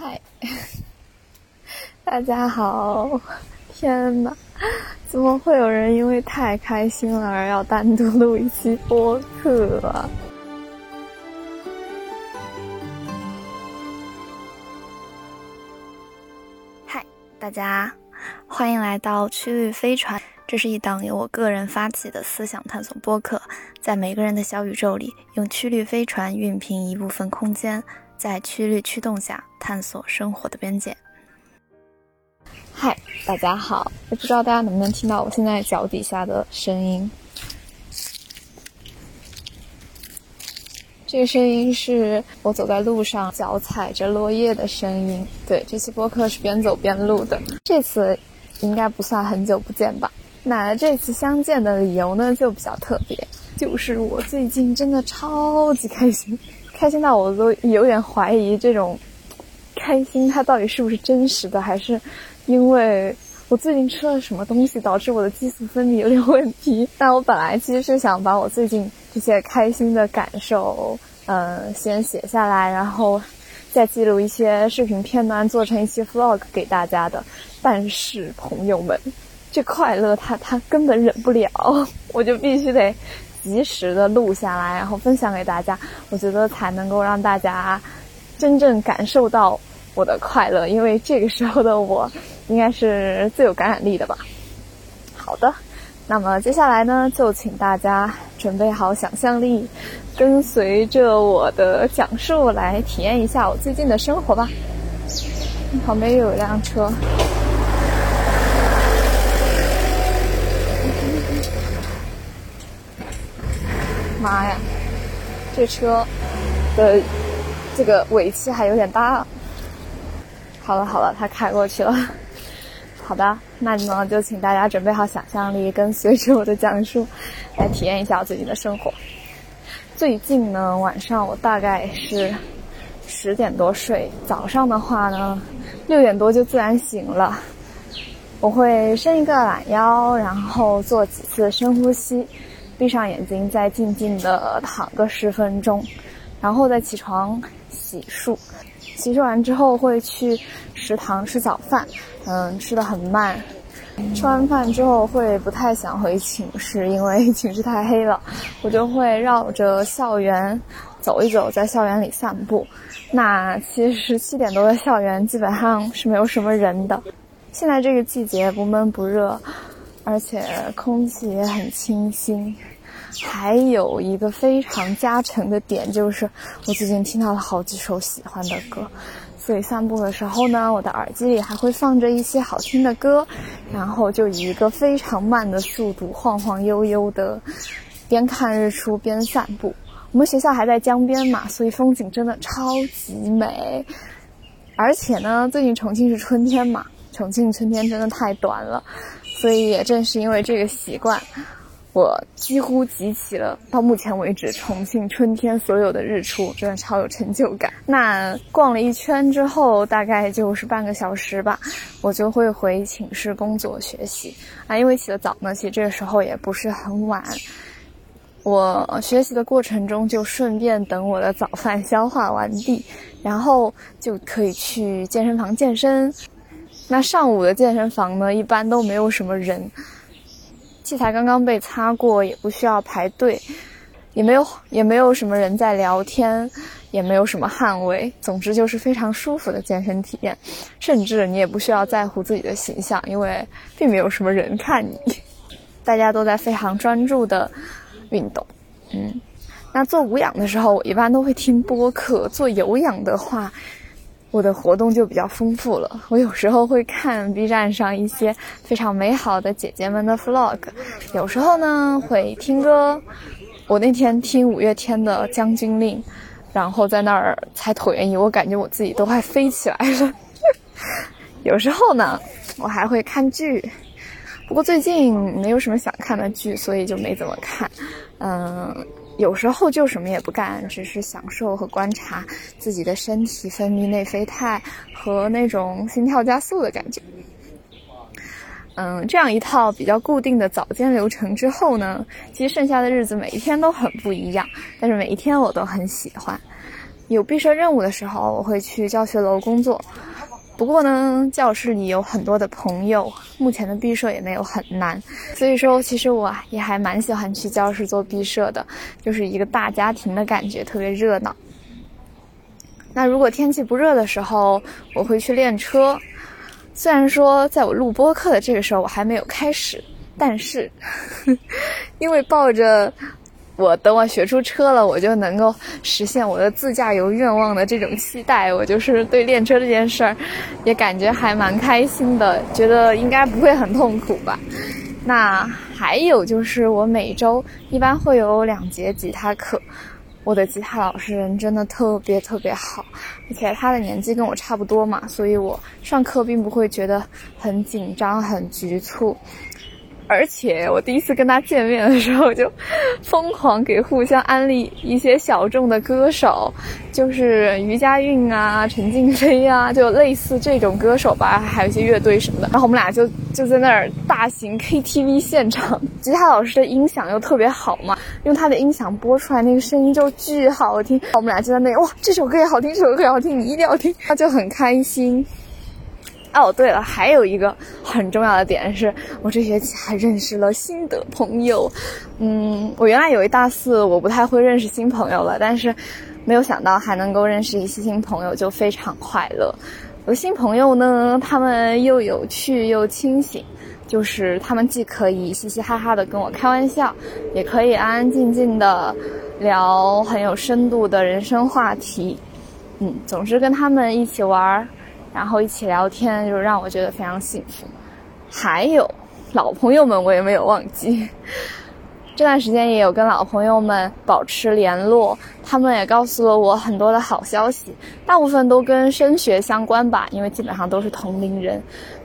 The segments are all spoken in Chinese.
嗨，大家好！天哪，怎么会有人因为太开心了而要单独录一期播客啊？嗨，大家，欢迎来到曲率飞船。这是一档由我个人发起的思想探索播客，在每个人的小宇宙里，用曲率飞船熨平一部分空间，在曲率驱动下探索生活的边界。嗨，大家好！不知道大家能不能听到我现在脚底下的声音？这个声音是我走在路上脚踩着落叶的声音。对，这期播客是边走边录的。这次应该不算很久不见吧？那这次相见的理由呢，就比较特别，就是我最近真的超级开心，开心到我都有点怀疑这种开心它到底是不是真实的，还是因为我最近吃了什么东西导致我的激素分泌有点问题。但我本来其实是想把我最近这些开心的感受，嗯，先写下来，然后再记录一些视频片段，做成一期 vlog 给大家的。但是朋友们。这快乐，他他根本忍不了，我就必须得及时的录下来，然后分享给大家。我觉得才能够让大家真正感受到我的快乐，因为这个时候的我应该是最有感染力的吧。好的，那么接下来呢，就请大家准备好想象力，跟随着我的讲述来体验一下我最近的生活吧。旁边有一辆车。妈呀，这车的这个尾气还有点大。好了好了，他开过去了。好的，那么就请大家准备好想象力，跟随着我的讲述，来体验一下我最近的生活。最近呢，晚上我大概是十点多睡，早上的话呢，六点多就自然醒了。我会伸一个懒腰，然后做几次深呼吸。闭上眼睛，再静静的躺个十分钟，然后再起床洗漱。洗漱完之后会去食堂吃早饭，嗯，吃的很慢。吃完饭之后会不太想回寝室，因为 寝室太黑了。我就会绕着校园走一走，在校园里散步。那其实七点多的校园基本上是没有什么人的。现在这个季节不闷不热。而且空气也很清新，还有一个非常加成的点就是，我最近听到了好几首喜欢的歌，所以散步的时候呢，我的耳机里还会放着一些好听的歌，然后就以一个非常慢的速度晃晃悠悠的，边看日出边散步。我们学校还在江边嘛，所以风景真的超级美。而且呢，最近重庆是春天嘛，重庆春天真的太短了。所以也正是因为这个习惯，我几乎集齐了到目前为止重庆春天所有的日出，真的超有成就感。那逛了一圈之后，大概就是半个小时吧，我就会回寝室工作学习啊。因为起得早呢，其实这个时候也不是很晚。我学习的过程中，就顺便等我的早饭消化完毕，然后就可以去健身房健身。那上午的健身房呢，一般都没有什么人，器材刚刚被擦过，也不需要排队，也没有也没有什么人在聊天，也没有什么汗味，总之就是非常舒服的健身体验。甚至你也不需要在乎自己的形象，因为并没有什么人看你，大家都在非常专注的运动。嗯，那做无氧的时候，我一般都会听播客；做有氧的话。我的活动就比较丰富了。我有时候会看 B 站上一些非常美好的姐姐们的 vlog，有时候呢会听歌。我那天听五月天的《将军令》，然后在那儿踩椭圆仪，我感觉我自己都快飞起来了。有时候呢，我还会看剧，不过最近没有什么想看的剧，所以就没怎么看。嗯。有时候就什么也不干，只是享受和观察自己的身体分泌内啡肽和那种心跳加速的感觉。嗯，这样一套比较固定的早间流程之后呢，其实剩下的日子每一天都很不一样，但是每一天我都很喜欢。有毕设任务的时候，我会去教学楼工作。不过呢，教室里有很多的朋友，目前的毕设也没有很难，所以说其实我也还蛮喜欢去教室做毕设的，就是一个大家庭的感觉，特别热闹。那如果天气不热的时候，我会去练车。虽然说在我录播课的这个时候我还没有开始，但是 因为抱着。我等我学出车了，我就能够实现我的自驾游愿望的这种期待。我就是对练车这件事儿，也感觉还蛮开心的，觉得应该不会很痛苦吧。那还有就是，我每周一般会有两节吉他课。我的吉他老师人真的特别特别好，而且他的年纪跟我差不多嘛，所以我上课并不会觉得很紧张、很局促。而且我第一次跟他见面的时候，就疯狂给互相安利一些小众的歌手，就是于佳韵啊、陈静飞啊，就类似这种歌手吧，还有一些乐队什么的。然后我们俩就就在那儿大型 KTV 现场，吉他老师的音响又特别好嘛，用他的音响播出来那个声音就巨好听。我们俩就在那哇，这首歌也好听，这首歌也好听，你一定要听，他就很开心。哦，对了，还有一个很重要的点是，我这学期还认识了新的朋友。嗯，我原来有一大四，我不太会认识新朋友了，但是没有想到还能够认识一些新朋友，就非常快乐。我的新朋友呢，他们又有趣又清醒，就是他们既可以嘻嘻哈哈的跟我开玩笑，也可以安安静静的聊很有深度的人生话题。嗯，总之跟他们一起玩。然后一起聊天，就让我觉得非常幸福。还有老朋友们，我也没有忘记。这段时间也有跟老朋友们保持联络，他们也告诉了我很多的好消息，大部分都跟升学相关吧，因为基本上都是同龄人。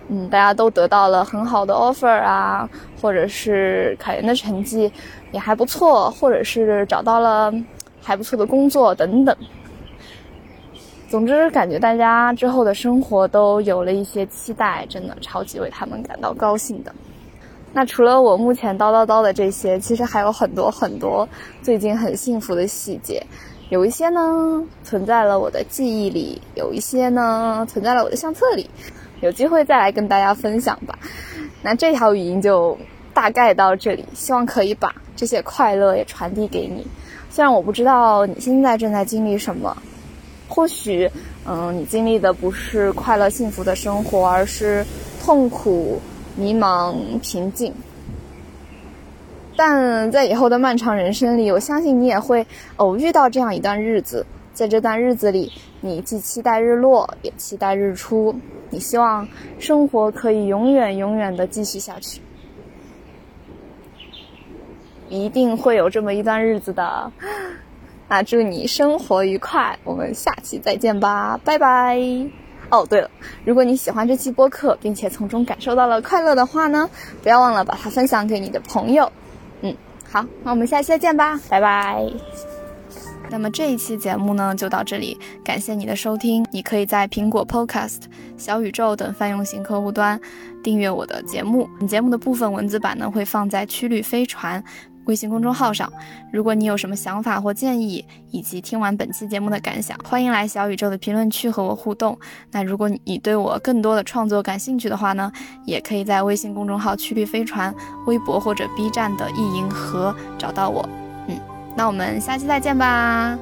嗯，大家都得到了很好的 offer 啊，或者是考研的成绩也还不错，或者是找到了还不错的工作等等。总之，感觉大家之后的生活都有了一些期待，真的超级为他们感到高兴的。那除了我目前叨叨叨的这些，其实还有很多很多最近很幸福的细节，有一些呢存在了我的记忆里，有一些呢存在了我的相册里，有机会再来跟大家分享吧。那这条语音就大概到这里，希望可以把这些快乐也传递给你。虽然我不知道你现在正在经历什么。或许，嗯，你经历的不是快乐幸福的生活，而是痛苦、迷茫、平静。但在以后的漫长人生里，我相信你也会偶遇到这样一段日子。在这段日子里，你既期待日落，也期待日出。你希望生活可以永远、永远的继续下去。一定会有这么一段日子的。那祝你生活愉快，我们下期再见吧，拜拜。哦，对了，如果你喜欢这期播客，并且从中感受到了快乐的话呢，不要忘了把它分享给你的朋友。嗯，好，那我们下期再见吧，拜拜。那么这一期节目呢，就到这里，感谢你的收听。你可以在苹果 Podcast、小宇宙等泛用型客户端订阅我的节目。节目的部分文字版呢，会放在曲率飞船。微信公众号上，如果你有什么想法或建议，以及听完本期节目的感想，欢迎来小宇宙的评论区和我互动。那如果你对我更多的创作感兴趣的话呢，也可以在微信公众号“曲率飞船”、微博或者 B 站的“意银河”找到我。嗯，那我们下期再见吧。